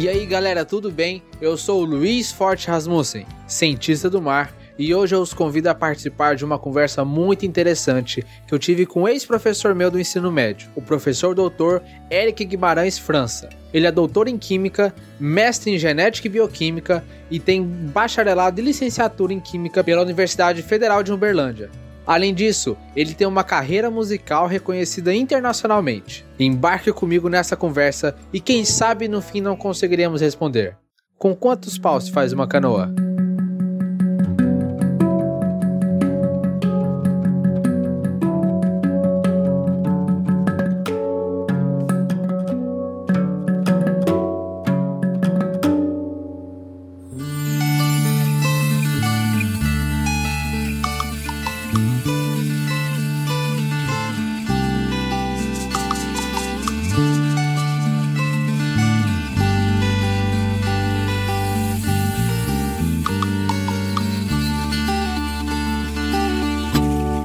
E aí galera, tudo bem? Eu sou o Luiz Forte Rasmussen, cientista do mar, e hoje eu os convido a participar de uma conversa muito interessante que eu tive com um ex-professor meu do ensino médio, o professor doutor Eric Guimarães França. Ele é doutor em Química, mestre em Genética e Bioquímica e tem bacharelado e licenciatura em Química pela Universidade Federal de Uberlândia. Além disso, ele tem uma carreira musical reconhecida internacionalmente. Embarque comigo nessa conversa e quem sabe no fim não conseguiremos responder. Com quantos paus se faz uma canoa?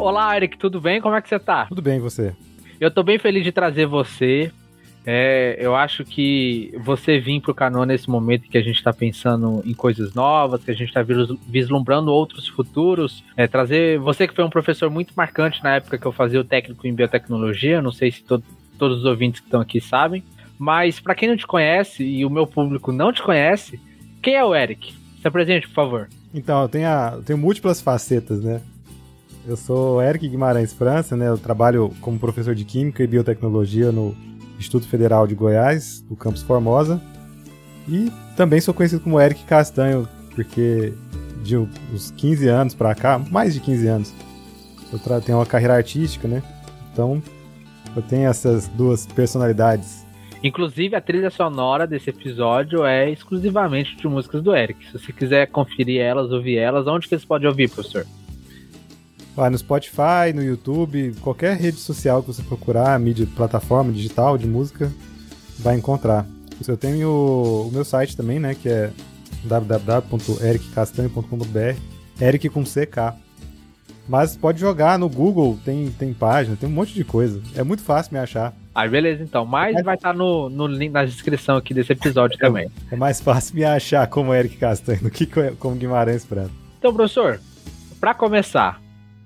Olá, Eric, tudo bem? Como é que você tá? Tudo bem, você? Eu tô bem feliz de trazer você. É, eu acho que você vir pro canal nesse momento que a gente está pensando em coisas novas, que a gente está vislumbrando outros futuros, é, trazer você que foi um professor muito marcante na época que eu fazia o técnico em biotecnologia, não sei se to todos os ouvintes que estão aqui sabem, mas para quem não te conhece e o meu público não te conhece, quem é o Eric? Se apresente, por favor. Então, eu tenho, a, eu tenho múltiplas facetas, né? Eu sou Eric Guimarães França, né? Eu trabalho como professor de Química e Biotecnologia no Instituto Federal de Goiás, do campus Formosa. E também sou conhecido como Eric Castanho, porque de uns 15 anos para cá, mais de 15 anos, eu tenho uma carreira artística, né? Então, eu tenho essas duas personalidades. Inclusive, a trilha sonora desse episódio é exclusivamente de músicas do Eric. Se você quiser conferir elas, ouvir elas, onde que você pode ouvir, professor? Vai no Spotify, no YouTube, qualquer rede social que você procurar, mídia, plataforma digital de música, vai encontrar. Eu tenho o, meu site também, né, que é www.ericcastanho.com.br, Eric com CK. Mas pode jogar no Google, tem, tem página, tem um monte de coisa. É muito fácil me achar. Ah, beleza, então. Mas é. vai estar tá no, no link na descrição aqui desse episódio é, também. É mais fácil me achar como Eric Castanho do que como Guimarães Prado. Então, professor, para começar,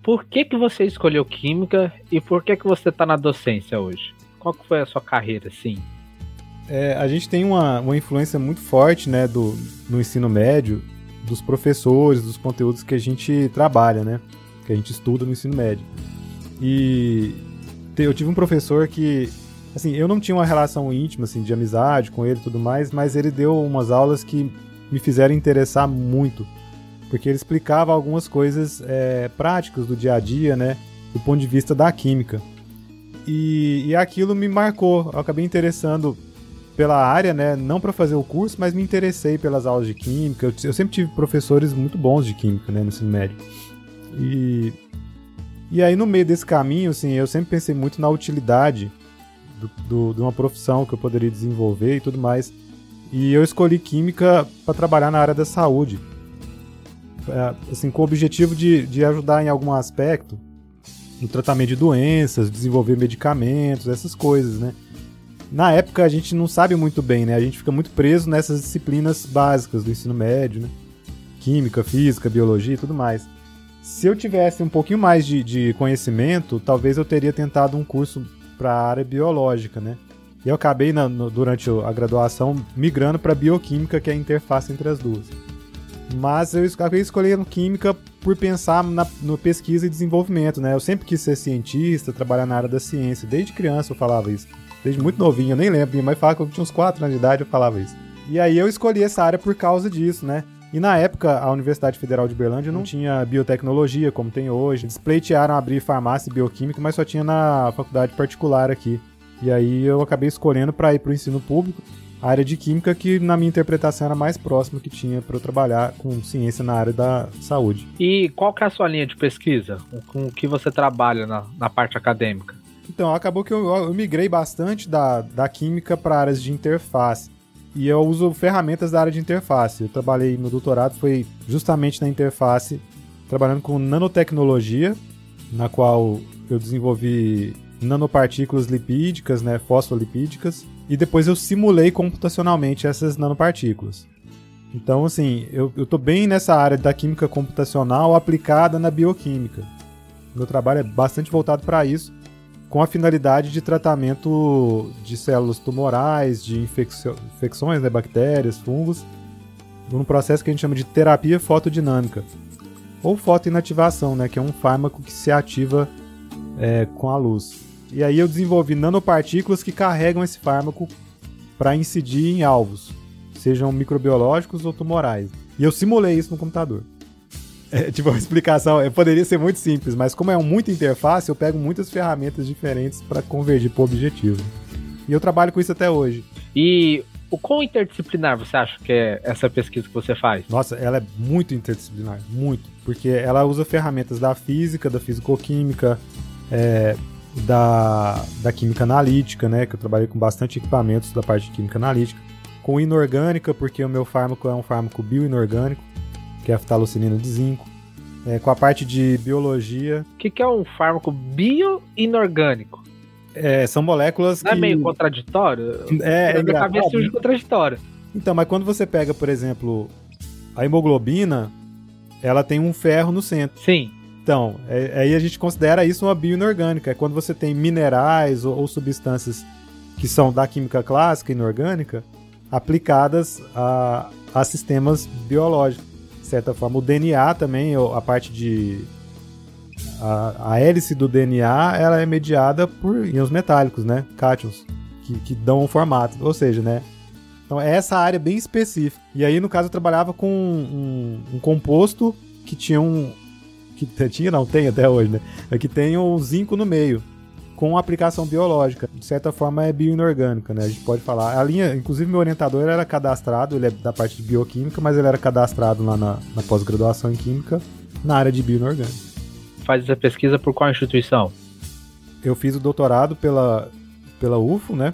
por que, que você escolheu química e por que, que você está na docência hoje? Qual que foi a sua carreira, assim? É, a gente tem uma, uma influência muito forte né, do, no ensino médio dos professores, dos conteúdos que a gente trabalha, né? Que a gente estuda no ensino médio. E eu tive um professor que, assim, eu não tinha uma relação íntima, assim, de amizade com ele e tudo mais, mas ele deu umas aulas que me fizeram interessar muito porque ele explicava algumas coisas é, práticas do dia a dia, né, do ponto de vista da química. E, e aquilo me marcou, eu acabei interessando pela área, né, não para fazer o curso, mas me interessei pelas aulas de química. Eu, eu, sempre tive professores muito bons de química, né, no ensino médio. E, e aí no meio desse caminho, assim, eu sempre pensei muito na utilidade do, do, de uma profissão que eu poderia desenvolver e tudo mais. E eu escolhi química para trabalhar na área da saúde assim, com o objetivo de, de ajudar em algum aspecto no tratamento de doenças, desenvolver medicamentos, essas coisas, né? Na época a gente não sabe muito bem, né? A gente fica muito preso nessas disciplinas básicas do ensino médio, né? Química, física, biologia e tudo mais. Se eu tivesse um pouquinho mais de, de conhecimento, talvez eu teria tentado um curso para a área biológica, né? E eu acabei, na, no, durante a graduação, migrando para bioquímica, que é a interface entre as duas. Mas eu acabei escolhendo química por pensar na no pesquisa e desenvolvimento, né? Eu sempre quis ser cientista, trabalhar na área da ciência. Desde criança eu falava isso. Desde muito novinho, eu nem lembro. Mãe falava que eu tinha uns 4 anos de idade, eu falava isso. E aí eu escolhi essa área por causa disso, né? E na época, a Universidade Federal de Berlândia não tinha biotecnologia como tem hoje. Eles pleitearam abrir farmácia e bioquímica, mas só tinha na faculdade particular aqui. E aí eu acabei escolhendo para ir para o ensino público a área de química que na minha interpretação era mais próxima que tinha para eu trabalhar com ciência na área da saúde. E qual que é a sua linha de pesquisa? Com o que você trabalha na, na parte acadêmica? Então, acabou que eu, eu migrei bastante da, da química para áreas de interface. E eu uso ferramentas da área de interface. Eu trabalhei, meu doutorado foi justamente na interface, trabalhando com nanotecnologia, na qual eu desenvolvi nanopartículas lipídicas, né, fosfolipídicas, e depois eu simulei computacionalmente essas nanopartículas. Então, assim, eu, eu tô bem nessa área da química computacional aplicada na bioquímica. Meu trabalho é bastante voltado para isso, com a finalidade de tratamento de células tumorais, de infecções, né, bactérias, fungos, num processo que a gente chama de terapia fotodinâmica, ou fotoinativação, né, que é um fármaco que se ativa é, com a luz. E aí eu desenvolvi nanopartículas que carregam esse fármaco para incidir em alvos, sejam microbiológicos ou tumorais. E eu simulei isso no computador. É, tipo, a explicação é, poderia ser muito simples, mas como é muita interface, eu pego muitas ferramentas diferentes para convergir para o objetivo. E eu trabalho com isso até hoje. E o quão interdisciplinar você acha que é essa pesquisa que você faz? Nossa, ela é muito interdisciplinar, muito. Porque ela usa ferramentas da física, da fisicoquímica, é, da, da química analítica, né? Que eu trabalhei com bastante equipamentos da parte de química analítica. Com inorgânica, porque o meu fármaco é um fármaco bioinorgânico, que é a ftalucinina de zinco. É, com a parte de biologia. O que, que, é um fármaco bioinorgânico? É, são moléculas Não que... é meio contraditório? É, é Na cabeça surge contraditório. Então, mas quando você pega, por exemplo, a hemoglobina, ela tem um ferro no centro. Sim. Então, é, aí a gente considera isso uma bioinorgânica. É quando você tem minerais ou, ou substâncias que são da química clássica inorgânica aplicadas a, a sistemas biológicos. De certa forma, o DNA também, a parte de. A, a hélice do DNA ela é mediada por íons metálicos, né? Cátions, que, que dão um formato. Ou seja, né? Então é essa área bem específica. E aí, no caso, eu trabalhava com um, um composto que tinha um, que tinha, não tem até hoje, né? É que tem o zinco no meio, com aplicação biológica. De certa forma é bioinorgânica, né? A gente pode falar. A linha, inclusive meu orientador era cadastrado, ele é da parte de bioquímica, mas ele era cadastrado lá na, na pós-graduação em química, na área de bioinorgânica. Faz essa pesquisa por qual instituição? Eu fiz o doutorado pela, pela UFO, né?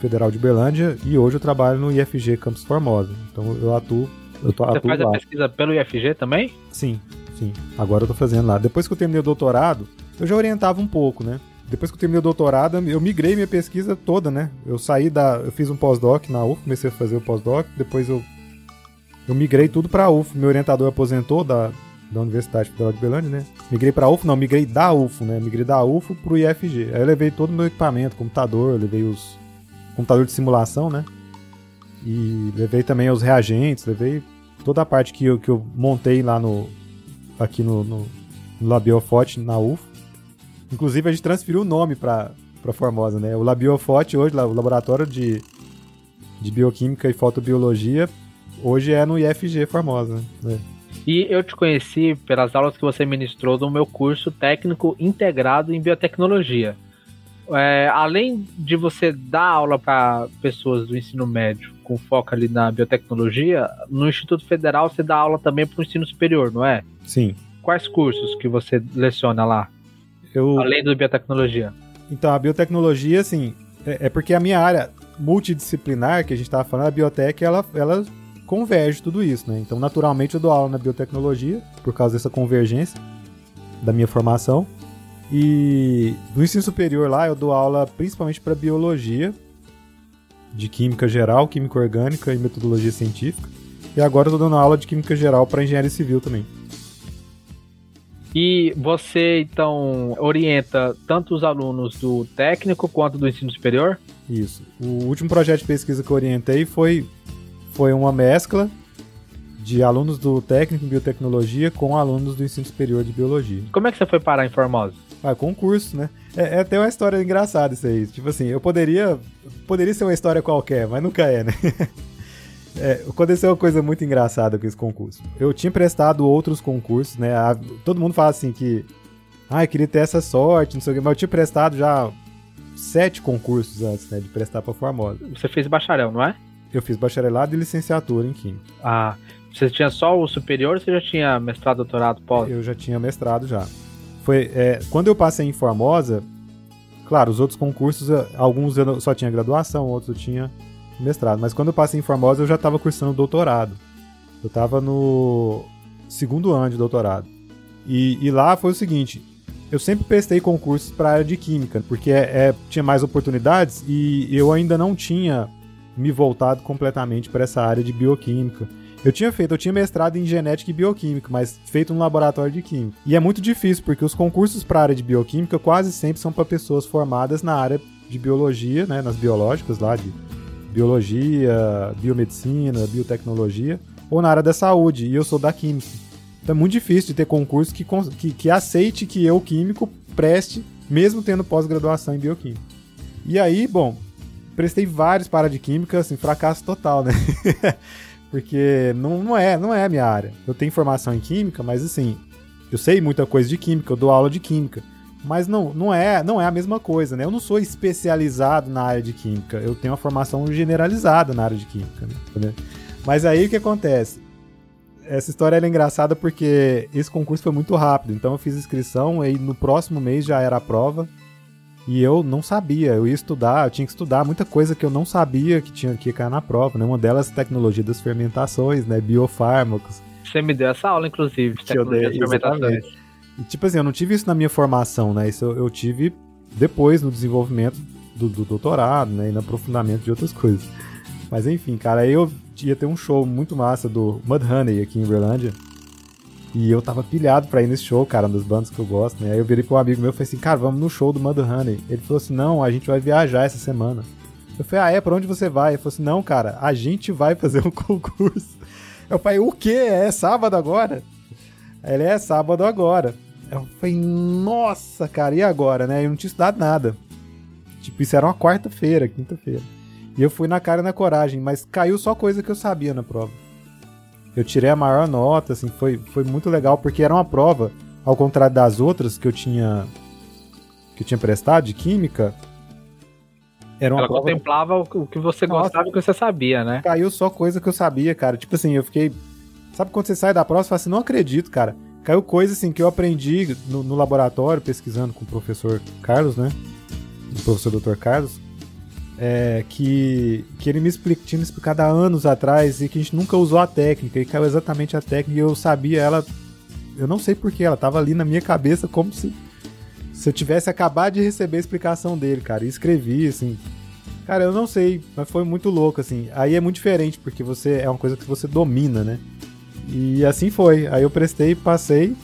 Federal de Berlândia, e hoje eu trabalho no IFG Campus Formosa. Então eu atuo. Eu tô, Você atuo faz lá. a pesquisa pelo IFG também? Sim, Sim, agora eu tô fazendo lá. Depois que eu terminei o doutorado, eu já orientava um pouco, né? Depois que eu terminei o doutorado, eu migrei minha pesquisa toda, né? Eu saí da. Eu fiz um pós-doc na UF, comecei a fazer o pós-doc, depois eu. Eu migrei tudo pra UF. Meu orientador aposentou da, da Universidade Federal de Belândia, né? Migrei pra UF, não, migrei da UF, né? Migrei da UF pro IFG. Aí eu levei todo o meu equipamento, computador, levei os. computador de simulação, né? E levei também os reagentes, levei toda a parte que eu, que eu montei lá no, aqui no, no, Labiofote, na UF. Inclusive, a gente transferiu o nome para Formosa, né? O Labiofote hoje, o laboratório de, de bioquímica e fotobiologia, hoje é no IFG Formosa, né? E eu te conheci pelas aulas que você ministrou no meu curso técnico integrado em biotecnologia. É, além de você dar aula para pessoas do ensino médio com foco ali na biotecnologia, no Instituto Federal você dá aula também para o ensino superior, não é? Sim. Quais cursos que você leciona lá? Eu... Além da biotecnologia. Então, a biotecnologia, assim, é, é porque a minha área multidisciplinar, que a gente estava falando, a biotec, ela, ela converge tudo isso, né? Então, naturalmente, eu dou aula na biotecnologia, por causa dessa convergência da minha formação. E no ensino superior lá, eu dou aula principalmente para biologia, de química geral, química orgânica e metodologia científica. E agora eu tô dando aula de química geral para engenharia civil também. E você, então, orienta tanto os alunos do técnico quanto do ensino superior? Isso. O último projeto de pesquisa que eu orientei foi, foi uma mescla de alunos do técnico em biotecnologia com alunos do ensino superior de biologia. Como é que você foi parar em Formosa? Ah, concurso, né? É, é até uma história engraçada isso aí. Tipo assim, eu poderia. Poderia ser uma história qualquer, mas nunca é, né? É, aconteceu uma coisa muito engraçada com esse concurso. Eu tinha prestado outros concursos, né? A, todo mundo fala assim que. Ah, eu queria ter essa sorte, não sei o quê, mas eu tinha prestado já sete concursos antes, né? De prestar pra Formosa. Você fez bacharel, não é? Eu fiz bacharelado e licenciatura em Química. Ah, você tinha só o superior ou você já tinha mestrado, doutorado, pós? Eu já tinha mestrado já. Foi, é, quando eu passei em Formosa, claro, os outros concursos, alguns eu só tinha graduação, outros eu tinha mestrado. Mas quando eu passei em Formosa, eu já estava cursando doutorado. Eu estava no segundo ano de doutorado. E, e, lá foi o seguinte: eu sempre prestei concursos para a área de química, porque é, é, tinha mais oportunidades e eu ainda não tinha me voltado completamente para essa área de bioquímica. Eu tinha feito, eu tinha mestrado em genética e bioquímica, mas feito no laboratório de química. E é muito difícil, porque os concursos para a área de bioquímica quase sempre são para pessoas formadas na área de biologia, né, nas biológicas lá, de biologia, biomedicina, biotecnologia, ou na área da saúde, e eu sou da química. Então é muito difícil de ter concurso que, que, que aceite que eu, químico, preste, mesmo tendo pós-graduação em bioquímica. E aí, bom, prestei vários para de química, assim, fracasso total, né? Porque não, não, é, não é a minha área. Eu tenho formação em química, mas assim, eu sei muita coisa de química, eu dou aula de química. Mas não, não, é, não é a mesma coisa, né? Eu não sou especializado na área de química. Eu tenho uma formação generalizada na área de química, né? Mas aí o que acontece? Essa história é engraçada porque esse concurso foi muito rápido. Então eu fiz inscrição e no próximo mês já era a prova. E eu não sabia, eu ia estudar, eu tinha que estudar muita coisa que eu não sabia que tinha que cair na prova, né? Uma delas tecnologia das fermentações, né? Biofármacos. Você me deu essa aula, inclusive, de tecnologia das fermentações. E tipo assim, eu não tive isso na minha formação, né? Isso eu, eu tive depois no desenvolvimento do, do, doutorado, né? E no aprofundamento de outras coisas. Mas enfim, cara, aí eu ia ter um show muito massa do Mudhoney aqui em Berlândia. E eu tava pilhado pra ir nesse show, cara, um das bandas que eu gosto, né? Aí eu virei pra um amigo meu e falei assim, cara, vamos no show do Mudhoney. Ele falou assim, não, a gente vai viajar essa semana. Eu falei, ah, é? Pra onde você vai? Ele falou assim, não, cara, a gente vai fazer um concurso. Eu falei, o quê? É sábado agora? Ele é sábado agora. Eu falei, nossa, cara, e agora, né? Eu não tinha estudado nada. Tipo, isso era uma quarta-feira, quinta-feira. E eu fui na cara e na coragem, mas caiu só coisa que eu sabia na prova. Eu tirei a maior nota, assim, foi, foi muito legal, porque era uma prova, ao contrário das outras que eu tinha que eu tinha prestado de química. Era uma Ela prova... contemplava o que você Nossa, gostava e o que você sabia, né? Caiu só coisa que eu sabia, cara. Tipo assim, eu fiquei. Sabe quando você sai da prova e fala assim, não acredito, cara. Caiu coisa assim que eu aprendi no, no laboratório, pesquisando com o professor Carlos, né? O professor Dr. Carlos é, que, que ele me explica, tinha me explicado há anos atrás e que a gente nunca usou a técnica, e caiu exatamente a técnica e eu sabia ela, eu não sei porquê, ela tava ali na minha cabeça como se, se eu tivesse acabado de receber a explicação dele, cara, e escrevi, assim, cara, eu não sei, mas foi muito louco, assim, aí é muito diferente, porque você, é uma coisa que você domina, né, e assim foi, aí eu prestei, passei,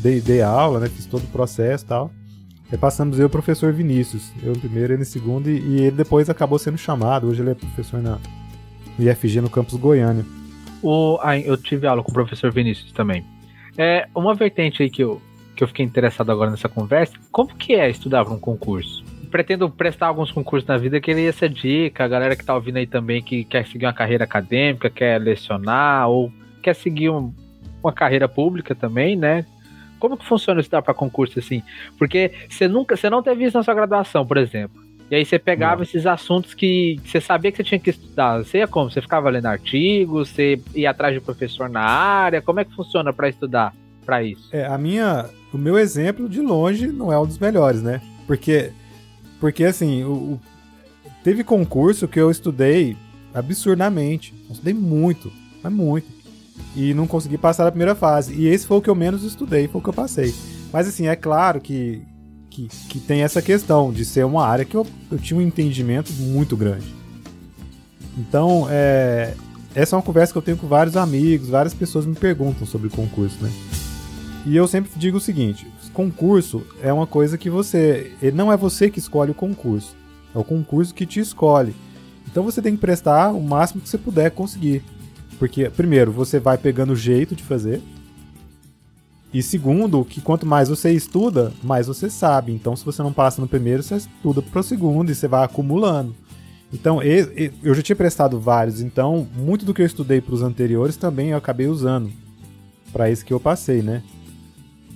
dei, dei aula, né, fiz todo o processo e tal, passamos eu e o professor Vinícius. Eu no primeiro, ele no segundo, e, ele depois acabou sendo chamado. Hoje ele é professor na IFG no campus Goiânia. O, ah, eu tive aula com o professor Vinícius também. É, uma vertente aí que eu, que eu fiquei interessado agora nessa conversa, como que é estudar para um concurso? Pretendo prestar alguns concursos na vida, queria essa dica, a galera que tá ouvindo aí também que quer seguir uma carreira acadêmica, quer lecionar, ou quer seguir um, uma carreira pública também, né? Como que funciona estudar para concurso assim? Porque você nunca, você não teve isso na sua graduação, por exemplo. E aí você pegava esses assuntos que você sabia que você tinha que estudar. Você ia como? Você ficava lendo artigos, você ia atrás de professor na área? Como é que funciona para estudar para isso? É, a minha, o meu exemplo de longe não é um dos melhores, né? Porque porque assim, o, o teve concurso que eu estudei absurdamente. Eu estudei muito, mas muito e não consegui passar a primeira fase. E esse foi o que eu menos estudei, foi o que eu passei. Mas assim, é claro que, que, que tem essa questão de ser uma área que eu, eu tinha um entendimento muito grande. Então, é, essa é uma conversa que eu tenho com vários amigos, várias pessoas me perguntam sobre concurso, né? E eu sempre digo o seguinte: concurso é uma coisa que você. Não é você que escolhe o concurso, é o concurso que te escolhe. Então você tem que prestar o máximo que você puder conseguir. Porque, primeiro, você vai pegando o jeito de fazer. E segundo, que quanto mais você estuda, mais você sabe. Então, se você não passa no primeiro, você estuda para o segundo e você vai acumulando. Então, eu já tinha prestado vários, então muito do que eu estudei para os anteriores também eu acabei usando para esse que eu passei, né?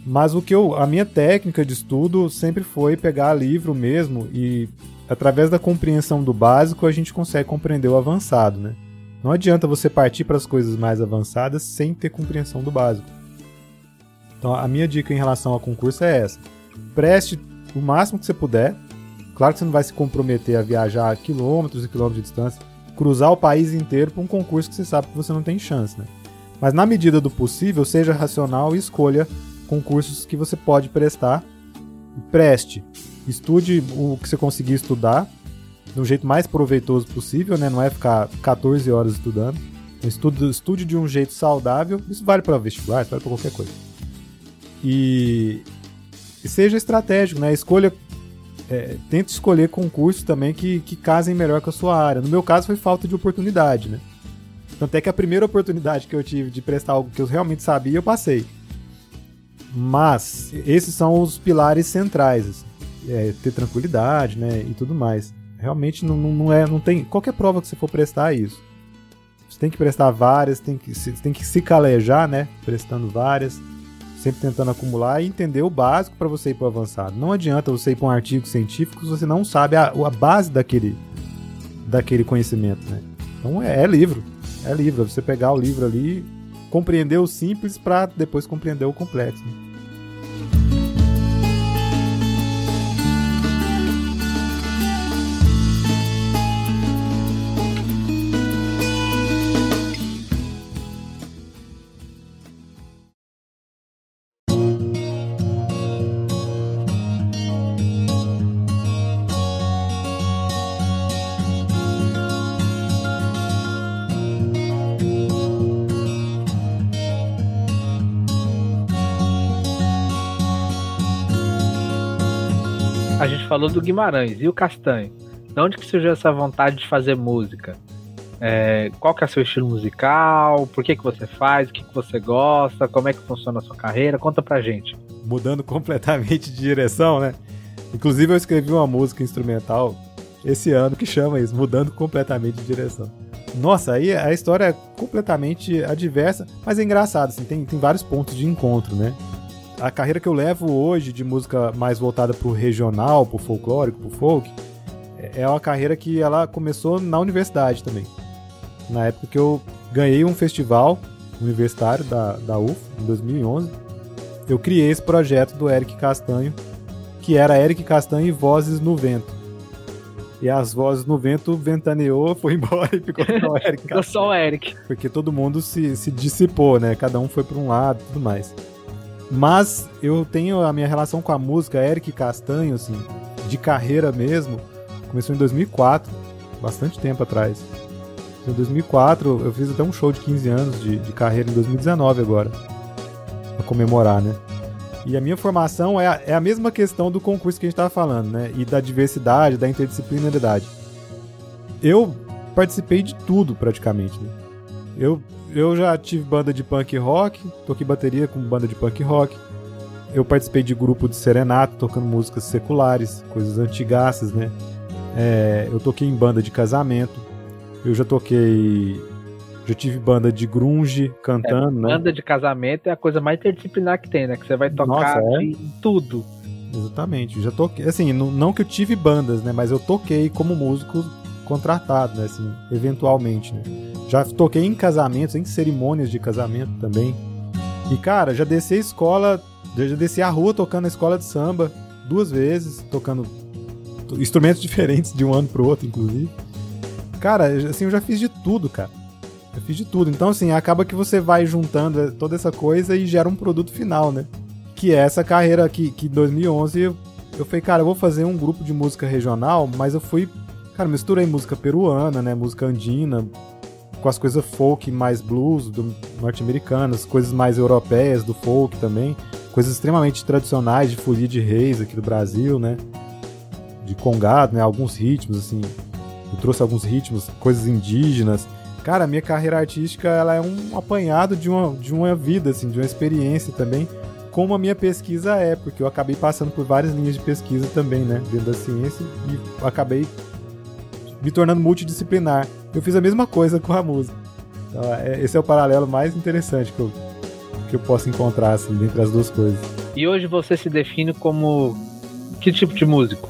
Mas o que eu, a minha técnica de estudo sempre foi pegar livro mesmo e através da compreensão do básico a gente consegue compreender o avançado, né? Não adianta você partir para as coisas mais avançadas sem ter compreensão do básico. Então, a minha dica em relação ao concurso é essa: preste o máximo que você puder. Claro que você não vai se comprometer a viajar quilômetros e quilômetros de distância, cruzar o país inteiro para um concurso que você sabe que você não tem chance, né? Mas na medida do possível, seja racional e escolha concursos que você pode prestar. Preste. Estude o que você conseguir estudar do jeito mais proveitoso possível, né? Não é ficar 14 horas estudando. Estude, estude de um jeito saudável. Isso vale para vestibular, isso vale para qualquer coisa. E, e, seja estratégico, né? Escolha. É, tente escolher concursos também que, que casem melhor com a sua área. No meu caso foi falta de oportunidade, né? Tanto é que a primeira oportunidade que eu tive de prestar algo que eu realmente sabia, eu passei. Mas esses são os pilares centrais, assim. é, ter tranquilidade, né, e tudo mais. Realmente não, não é, não tem qualquer prova que você for prestar é isso. Você tem que prestar várias, tem que, você tem que se calejar, né, prestando várias, sempre tentando acumular e entender o básico para você ir para o avançado. Não adianta você ir para um artigo científico se você não sabe a, a base daquele, daquele conhecimento, né. Então é, é livro, é livro, é você pegar o livro ali, compreender o simples para depois compreender o complexo. Né? Falou do Guimarães e o Castanho. De onde que surgiu essa vontade de fazer música? É, qual que é o seu estilo musical? Por que, que você faz? O que, que você gosta? Como é que funciona a sua carreira? Conta pra gente. Mudando completamente de direção, né? Inclusive eu escrevi uma música instrumental esse ano que chama isso, Mudando completamente de direção. Nossa, aí a história é completamente adversa, mas é engraçado, assim, tem, tem vários pontos de encontro, né? A carreira que eu levo hoje de música mais voltada pro regional, pro folclórico, pro folk, é, é uma carreira que ela começou na universidade também. Na época que eu ganhei um festival universitário da, da UF, em 2011, eu criei esse projeto do Eric Castanho, que era Eric Castanho e Vozes no Vento. E as vozes no vento ventaneou, foi embora e ficou só o Eric. ficou só o Eric. Porque todo mundo se, se dissipou, né? Cada um foi para um lado e tudo mais. Mas eu tenho a minha relação com a música, Eric Castanho, assim, de carreira mesmo, começou em 2004, bastante tempo atrás. Em 2004, eu fiz até um show de 15 anos de, de carreira em 2019 agora, pra comemorar, né? E a minha formação é a, é a mesma questão do concurso que a gente estava falando, né? E da diversidade, da interdisciplinaridade. Eu participei de tudo praticamente, né? Eu eu já tive banda de punk rock, toquei bateria com banda de punk rock. Eu participei de grupo de serenato, tocando músicas seculares, coisas antigaças, né? É, eu toquei em banda de casamento. Eu já toquei. Já tive banda de grunge cantando, é, né? Banda de casamento é a coisa mais interdisciplinar que tem, né? Que você vai tocar Nossa, é? em tudo. Exatamente. Já toquei. Assim, não, não que eu tive bandas, né? Mas eu toquei como músico contratado, né? Assim, eventualmente, né? Já toquei em casamentos, em cerimônias de casamento também. E, cara, já desci a escola, já desci a rua tocando na escola de samba duas vezes, tocando instrumentos diferentes de um ano pro outro, inclusive. Cara, assim, eu já fiz de tudo, cara. Eu fiz de tudo. Então, assim, acaba que você vai juntando toda essa coisa e gera um produto final, né? Que é essa carreira que, que em 2011 eu, eu falei, cara, eu vou fazer um grupo de música regional, mas eu fui Cara, misturei música peruana, né? Música andina, com as coisas folk mais blues do norte-americanas, coisas mais europeias do folk também, coisas extremamente tradicionais de folia de reis aqui do Brasil, né? De congado, né? Alguns ritmos assim. Eu trouxe alguns ritmos, coisas indígenas. Cara, a minha carreira artística ela é um apanhado de uma, de uma vida, assim, de uma experiência também, como a minha pesquisa é, porque eu acabei passando por várias linhas de pesquisa também, né, dentro da ciência, e acabei me tornando multidisciplinar. Eu fiz a mesma coisa com a música. Então, é, esse é o paralelo mais interessante que eu, que eu posso encontrar assim, entre as duas coisas. E hoje você se define como que tipo de músico?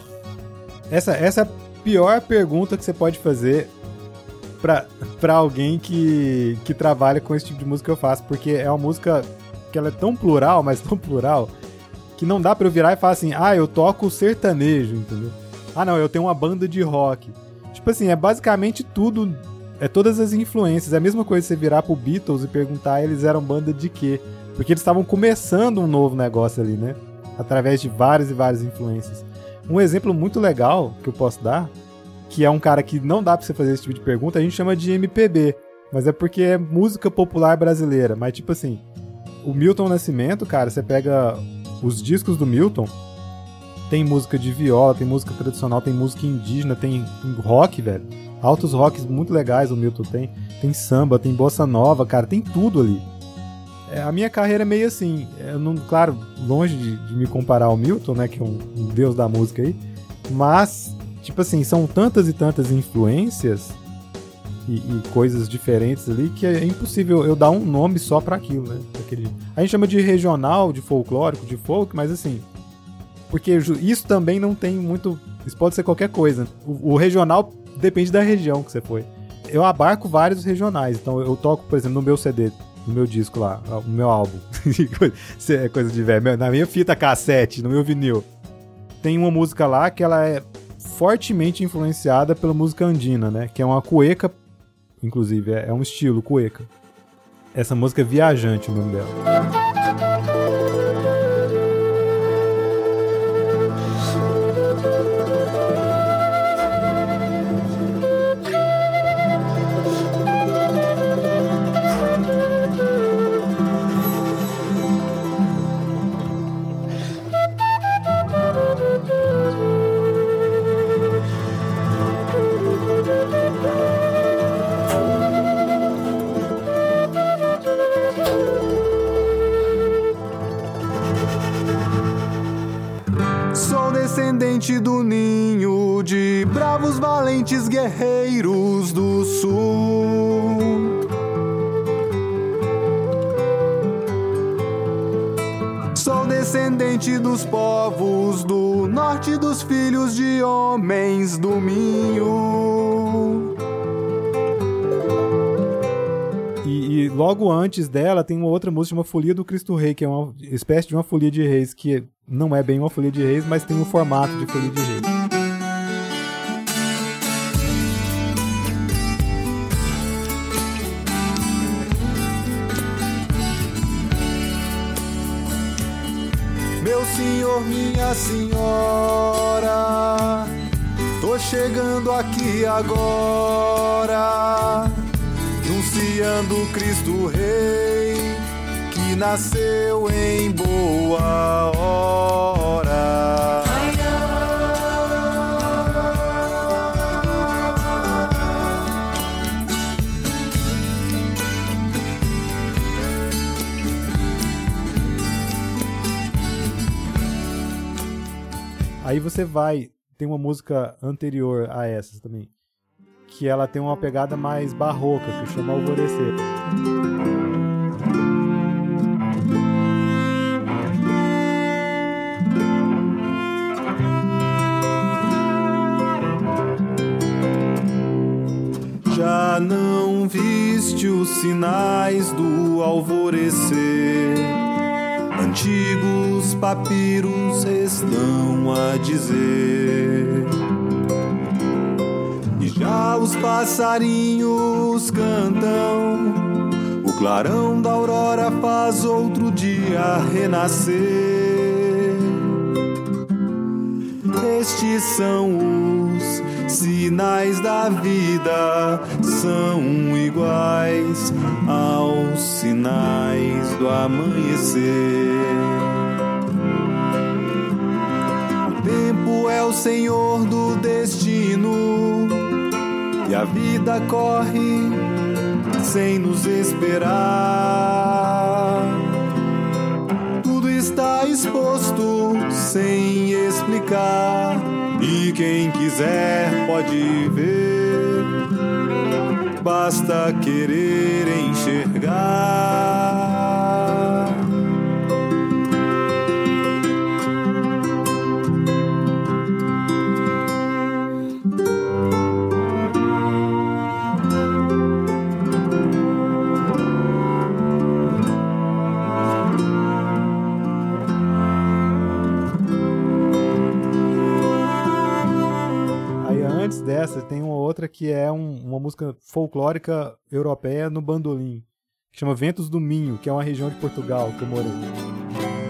Essa, essa é a pior pergunta que você pode fazer para alguém que, que trabalha com esse tipo de música que eu faço, porque é uma música que ela é tão plural, mas tão plural, que não dá para eu virar e falar assim, ah, eu toco sertanejo, entendeu? Ah, não, eu tenho uma banda de rock. Tipo assim, é basicamente tudo. É todas as influências. É a mesma coisa você virar pro Beatles e perguntar eles eram banda de quê. Porque eles estavam começando um novo negócio ali, né? Através de várias e várias influências. Um exemplo muito legal que eu posso dar, que é um cara que não dá pra você fazer esse tipo de pergunta, a gente chama de MPB. Mas é porque é música popular brasileira. Mas, tipo assim, o Milton Nascimento, cara, você pega os discos do Milton, tem música de viola, tem música tradicional, tem música indígena, tem rock, velho. Altos rocks muito legais o Milton tem. Tem samba, tem bossa nova, cara, tem tudo ali. É, a minha carreira é meio assim, eu não, claro, longe de, de, me comparar ao Milton, né, que é um, um deus da música aí, mas, tipo assim, são tantas e tantas influências e, e, coisas diferentes ali que é impossível eu dar um nome só para aquilo, né? Aquele... A gente chama de regional, de folclórico, de folk, mas assim, porque isso também não tem muito. Isso pode ser qualquer coisa. O, o regional depende da região que você foi. Eu abarco vários regionais, então eu toco, por exemplo, no meu CD, no meu disco lá, no meu álbum. é coisa de velho. Na minha fita cassete, no meu vinil. Tem uma música lá que ela é fortemente influenciada pela música andina, né? Que é uma cueca, inclusive, é, é um estilo cueca. Essa música é Viajante, o nome dela. Do ninho de bravos valentes guerreiros do sul. Sou descendente dos povos do norte dos filhos de homens do Minho. E, e, logo antes dela tem uma outra música, uma Folia do Cristo Rei, que é uma espécie de uma Folia de Reis, que não é bem uma folia de reis, mas tem um formato de folia de reis. Meu senhor, minha senhora, tô chegando aqui agora, anunciando Cristo Rei nasceu em boa hora. Aí você vai, tem uma música anterior a essas também, que ela tem uma pegada mais barroca, que chama Alvorecer. Não viste os sinais do alvorecer. Antigos papiros estão a dizer. E já os passarinhos cantam. O clarão da aurora faz outro dia renascer. Estes são os sinais da vida são iguais aos sinais do amanhecer. O tempo é o senhor do destino e a vida corre sem nos esperar. Tudo está exposto sem explicar quem quiser pode ver, basta querer enxergar. Outra que é um, uma música folclórica europeia no bandolim, que chama Ventos do Minho, que é uma região de Portugal que eu morei.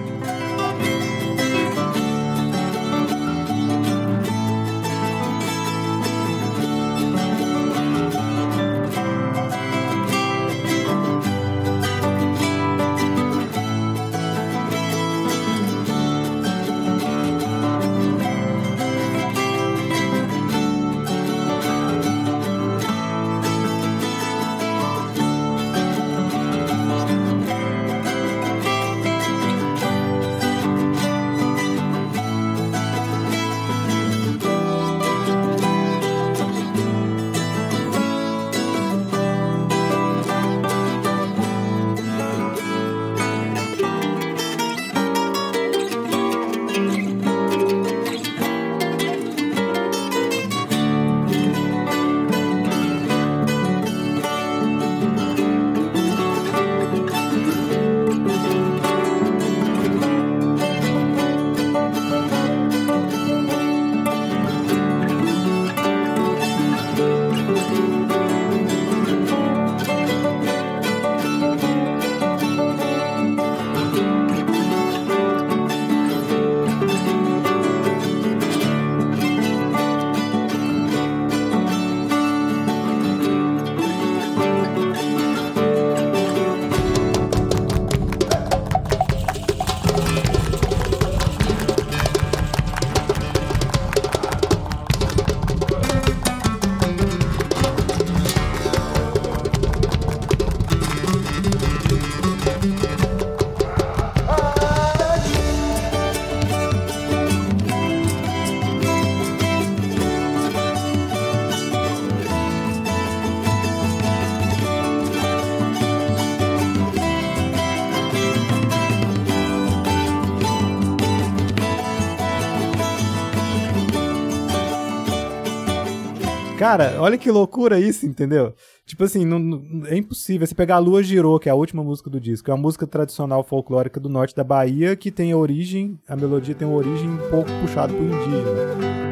Cara, olha que loucura isso, entendeu? Tipo assim, não, não, é impossível. Você pegar a Lua Girou, que é a última música do disco, é uma música tradicional folclórica do norte da Bahia que tem origem, a melodia tem uma origem um pouco puxada pro indígena.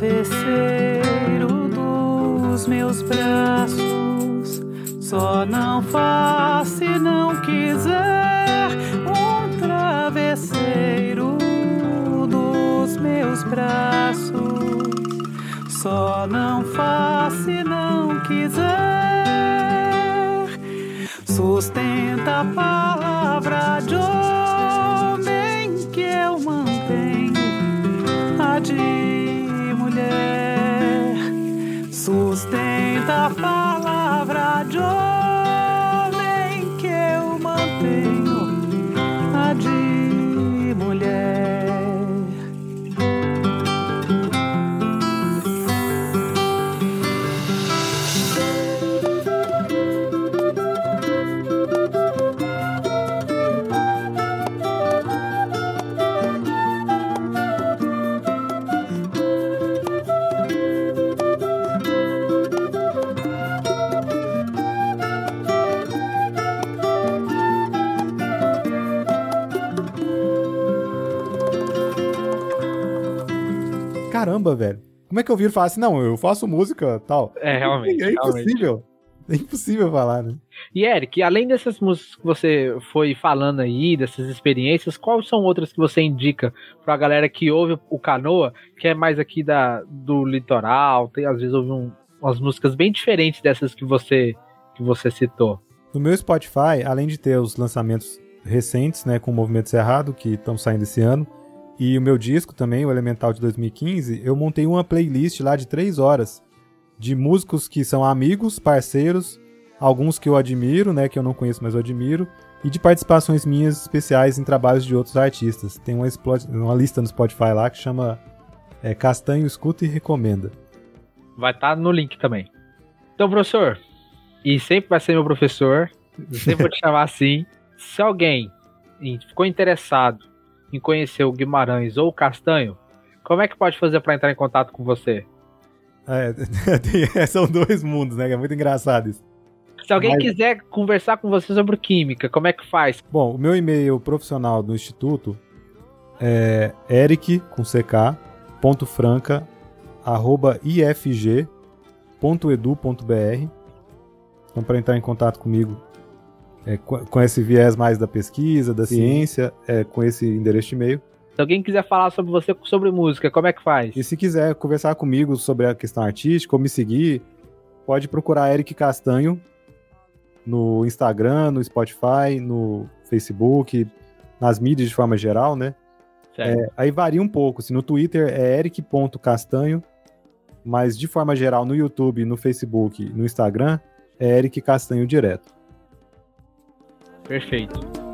travesseiro dos meus braços. Só não faz se não quiser um travesseiro dos meus braços. Só não faz se não quiser. Sustenta a palavra de hoje. Bendita palavra de hoje. Caramba, velho. Como é que eu viro e falo assim, não, eu faço música tal? É, realmente. É impossível. Realmente. É impossível falar, né? E Eric, além dessas músicas que você foi falando aí, dessas experiências, quais são outras que você indica pra galera que ouve o Canoa, que é mais aqui da, do litoral, tem, às vezes ouve um, umas músicas bem diferentes dessas que você que você citou. No meu Spotify, além de ter os lançamentos recentes, né, com o Movimento Cerrado, que estão saindo esse ano, e o meu disco também, o Elemental de 2015, eu montei uma playlist lá de três horas de músicos que são amigos, parceiros, alguns que eu admiro, né, que eu não conheço, mas eu admiro, e de participações minhas especiais em trabalhos de outros artistas. Tem uma, uma lista no Spotify lá que chama é, Castanho Escuta e Recomenda. Vai estar tá no link também. Então, professor, e sempre vai ser meu professor, sempre vou te chamar assim. Se alguém ficou interessado em conhecer o Guimarães ou o Castanho, como é que pode fazer para entrar em contato com você? É, são dois mundos, né? É muito engraçado isso. Se alguém Mas... quiser conversar com você sobre química, como é que faz? Bom, o meu e-mail profissional do Instituto é eric, com ck, ponto franca, arroba ifg.edu.br. Então, para entrar em contato comigo é, com esse viés mais da pesquisa, da Sim. ciência, é, com esse endereço de e-mail. Se alguém quiser falar sobre você, sobre música, como é que faz? E se quiser conversar comigo sobre a questão artística ou me seguir, pode procurar Eric Castanho no Instagram, no Spotify, no Facebook, nas mídias de forma geral, né? É, aí varia um pouco. Se no Twitter é eric.castanho, mas de forma geral no YouTube, no Facebook, no Instagram é Eric Castanho direto. Perfeito.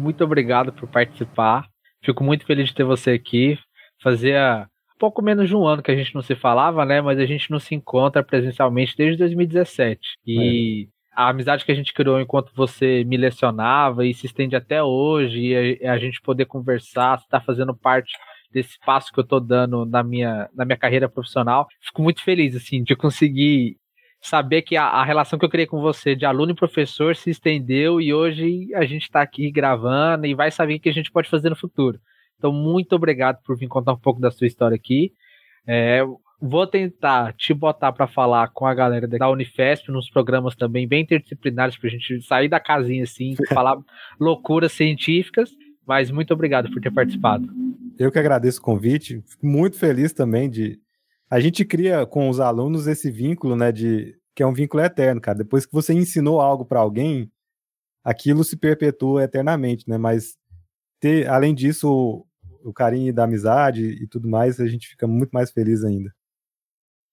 Muito obrigado por participar. Fico muito feliz de ter você aqui. Fazia pouco menos de um ano que a gente não se falava, né? Mas a gente não se encontra presencialmente desde 2017. E é. a amizade que a gente criou enquanto você me lecionava e se estende até hoje, e a, a gente poder conversar, você está fazendo parte desse passo que eu estou dando na minha, na minha carreira profissional. Fico muito feliz, assim, de conseguir saber que a, a, relação que eu criei com você de aluno e professor se estendeu e hoje a gente está aqui gravando e vai saber o que a gente pode fazer no futuro. Então, muito obrigado por vir contar um pouco da sua história aqui. É, vou tentar te botar para falar com a galera da Unifesp nos programas também bem interdisciplinares para a gente sair da casinha assim, falar loucuras científicas. Mas muito obrigado por ter participado. Eu que agradeço o convite. Fico muito feliz também de a gente cria com os alunos esse vínculo, né, de que é um vínculo eterno, cara. Depois que você ensinou algo para alguém, aquilo se perpetua eternamente, né? Mas ter, além disso, o, o carinho da amizade e tudo mais, a gente fica muito mais feliz ainda.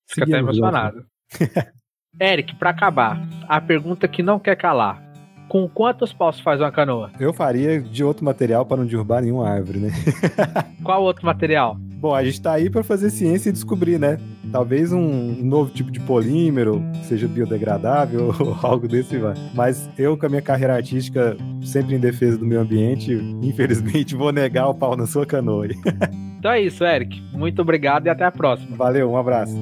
Fica até emocionado. Eric, para acabar, a pergunta que não quer calar. Com quantos paus faz uma canoa? Eu faria de outro material para não derrubar nenhuma árvore, né? Qual outro material? Bom, a gente está aí para fazer ciência e descobrir, né? Talvez um novo tipo de polímero, seja biodegradável ou algo desse vai. Mas eu, com a minha carreira artística, sempre em defesa do meio ambiente, infelizmente vou negar o pau na sua canoa. então é isso, Eric. Muito obrigado e até a próxima. Valeu, um abraço.